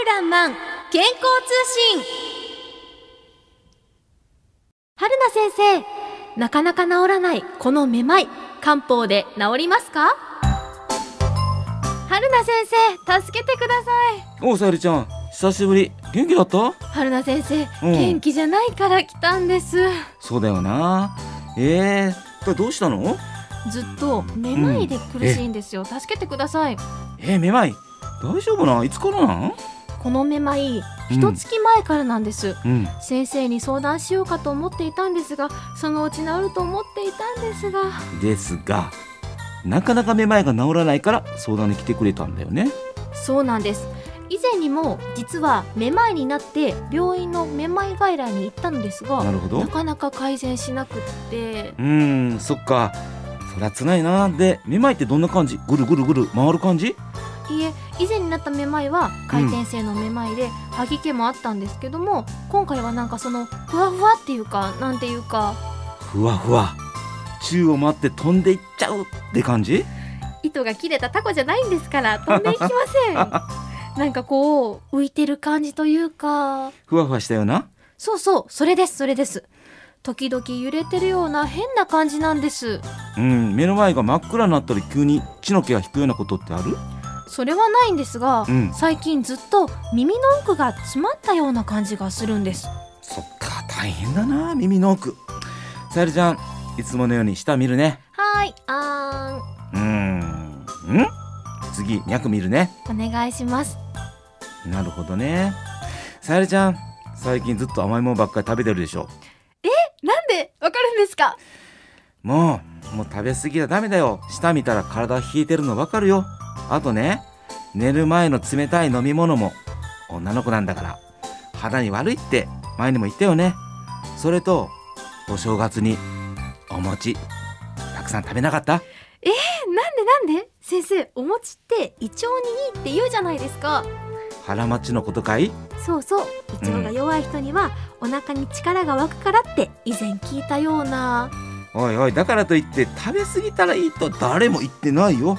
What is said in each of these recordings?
るらんまん健康通信。春菜先生なかなか治らないこのめまい漢方で治りますか？春菜先生助けてください。おうさゆりちゃん久しぶり。元気だった？春菜先生、うん。元気じゃないから来たんです。そうだよな。えー、どうしたの？ずっとめまいで苦しいんですよ、助けてください。えー、めまい。大丈夫ないつからなんこのめまいうん一月前からなんです、うん。先生に相談しようかと思っていたんですがそのうち治ると思っていたんですが。ですがなかなかめまいが治らないから相談に来てくれたんだよね。そうなんです。以前にも実はめまいになって病院のめまい外来に行ったのですがなるほど。なかなか改善しなくって。うーんそっか。そりゃつらいな。でめまいってどんな感じ？ぐるぐるぐる回る感じ？いえ以前になっためまいは回転性のめまいで、吐き気もあったんですけども今回はなんかそのふわふわっていうかなんていうか。ふわふわ。宙を待って飛んでいっちゃうって感じ？糸が切れたタコじゃないんですから飛んでいきません。なんかこう浮いてる感じというか。ふわふわしたような？そうそうそれですそれです。時々揺れてるような変な感じなんです。うん目の前が真っ暗になったり急に血の気が引くようなことってある？それはないんですが、うん。最近ずっと耳の奥が詰まったような感じがするんです。そっか大変だな耳の奥。さゆりちゃんいつものように舌見るね。はーいあうーん。ん？次脈見るね。お願いします。なるほどね。さゆりちゃん最近ずっと甘いものばっかり食べてるでしょ。なんで？わかるんですか？もうもう食べ過ぎはダメだよ。舌見たら体冷えてるのわかるよあとね寝る前の冷たい飲み物も女の子なんだから肌に悪いって前にも言ったよね。それとお正月にお餅たくさん食べなかった？なんでなんで？先生お餅って胃腸にいいって言うじゃないですか。腹待ちのことかい？そうそう。胃腸が弱い人にはお腹に力が湧くからって以前聞いたような。おいおいだからといって食べ過ぎたらいいと誰も言ってないよ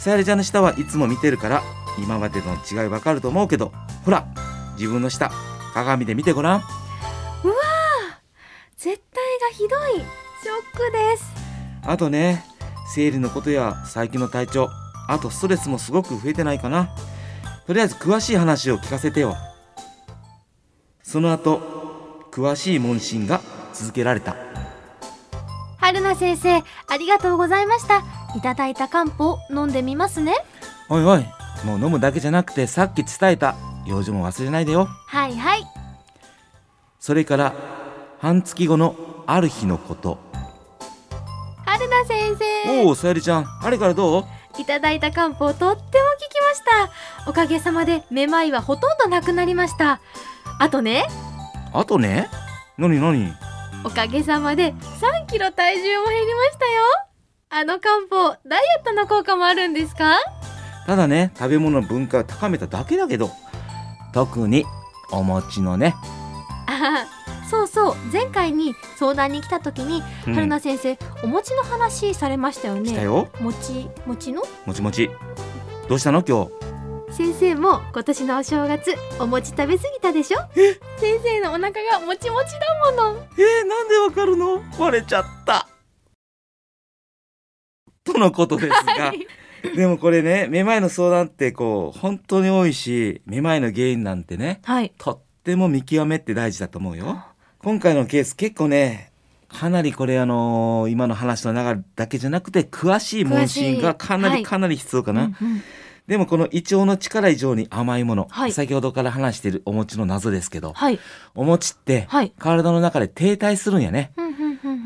さゆりちゃんの舌はいつも見てるから。今までの違いわかると思うけどほら。自分の舌鏡で見てごら。んうわ絶対がひどいショックですあとね生理のことや最近の体調あとストレスもすごく増えてないかなとりあえず詳しい話を聞かせてよその後詳しい問診が続けら。れた春菜先生ありがとうございましたいただいた漢方飲んでみますね。おいおいもう飲むだけじゃなくてさっき伝えた。用事も忘れないでよ。はいはい。それから半月後のある日のこと。春菜先生。おおさゆりちゃんあれからどう？いただいた漢方とっても効きました。おかげさまでめまいはほとんどなくなりました。あとね。あとね？何何？おかげさまで3キロ体重も減りましたよあの漢方ダイエットの効果もあるんですか？ただね食べ物の文化を高めただけだけど特にお餅のね、あそうそう。前回に相談に来た時に、うん。春菜先生お餅の話されましたよね。したよ。餅餅の？もちもち。どうしたの？今日。先生も今年のお正月お餅食べ過ぎたでしょ？先生のお腹がもちもちだもの。えー、なんでわかるの？バレちゃったとのことですがでもこれねめまいの相談ってこう本当に多いしめまいの原因なんてねはい。とっても見極めって大事だと思うよ。今回のケース結構ねかなりこれあのー今の話の流れだけじゃなくて詳しい問診がかなりかなり必要かな、うんうん。でもこの胃腸の力以上に甘いもの、はい。先ほどから話しているお餅の謎ですけどはい。お餅ってはい。体の中で停滞するんやね、うん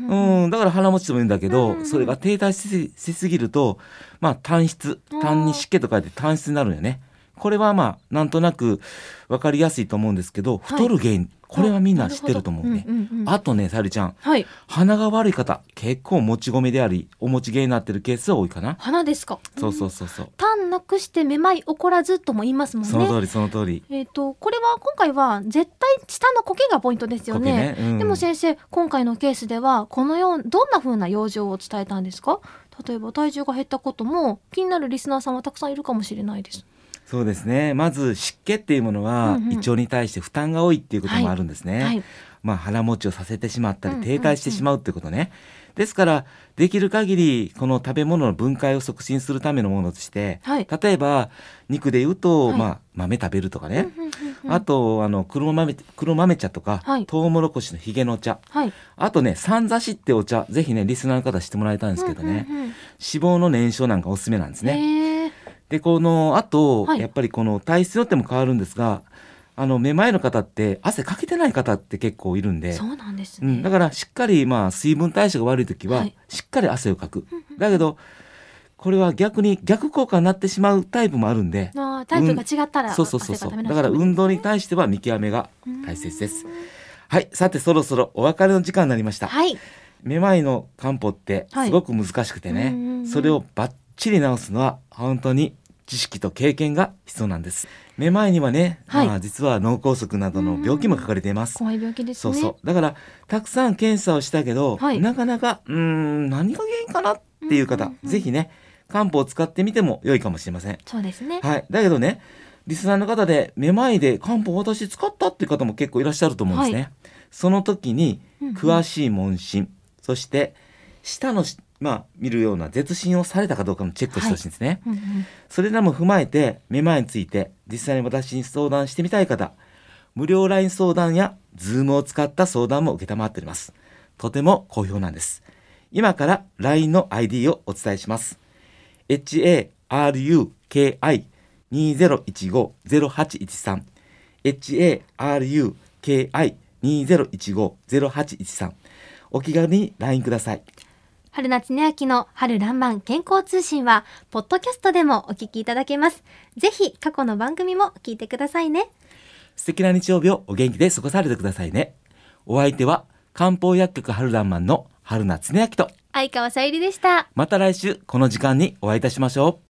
うん。だから腹持ちとも言うんだけど、うん。それが停滞ししすぎると、まあ、単質単に湿気と書いて単質になるんよね。これはまあなんとなく分かりやすいと思うんですけど、はい太る原因これはみんな知ってると思うね。うんうんうんあとねさゆりちゃんはい鼻が悪い方結構もち米でありお餅原因になってるケースは多いかな。鼻ですか？そうそうそうそう。痰なくしてめまい起こらずとも言いますもんねその通りその通り。えっ、とこれは今回は絶対下の苔がポイントですよねね。うんでも先生今回のケースではこのようどんな風な養生を伝えたんですか？例えば体重が減ったことも気になるリスナーさんはたくさんいるかもしれないですそうですね。まず湿気っていうものは、うんうん。胃腸に対して負担が多いっていうこともあるんですね、はい。まあ腹持ちをさせてしまったりうんうんうん停滞してしまうっていうことね、ですからできる限りこの食べ物の分解を促進するためのものとしてはい。例えば肉で言うと、はい。まあ、豆食べるとかね、うんうんうんうん。あとあの黒豆黒豆茶とか、はい。トウモロコシのひげの茶。はい。あとね三差しってお茶ぜひねリスナーの方知ってもらいたいんですけどね、うんうんうん脂肪の燃焼なんかおすすめなんですね。でこのあと、はい。やっぱりこの体質によっても変わるんですがあのめまいの方って汗かけてない方って結構いるんでそうなんですね、うん、だからしっかりまあ水分代謝が悪い時は、はい。しっかり汗をかく。だけどこれは逆に逆効果になってしまうタイプもあるんでタイプが違ったら、そうそうそうそう。汗がダメなだから運動に対しては見極めが大切です。はい。さてそろそろお別れの時間になりました。はい。めまいの漢方ってはい。すごく難しくてね、うんうんうん。それをバッチリ治すのは本当に知識と経験が必要なんです。めまいにはね、はい。まあ、実は脳梗塞などの病気も書かれています。怖い病気ですね。そうそう。だからたくさん検査をしたけど、はい。なかなかうーん何が原因かなっていう方、うんうんうん。ぜひね漢方を使ってみても良いかもしれません。そうですね。はい。だけどねリスナーの方でめまいで漢方私使ったっていう方も結構いらっしゃると思うんですね、はその時にうん。うん詳しい問診、そして舌のしまあ見るような絶診をされたかどうかのチェックをしてほしいんですね、うんうん。それらも踏まえてめまいについて実際に私に相談してみたい方。無料 LINE 相談や Zoom を使った相談も承っております。とても好評なんです。今から LINE の ID をお伝えします。haruki2015-0813 haruki2015-0813 お気軽に LINE ください春夏ね秋の春らんまん健康通信は、ポッドキャストでもお聞きいただけます。ぜひ、過去の番組も聞いてくださいね。素敵な日曜日をお元気で過ごされてくださいね。お相手は漢方薬局春らんまんの春名恒明と、相川さゆりでした。また来週この時間にお会いいたしましょう。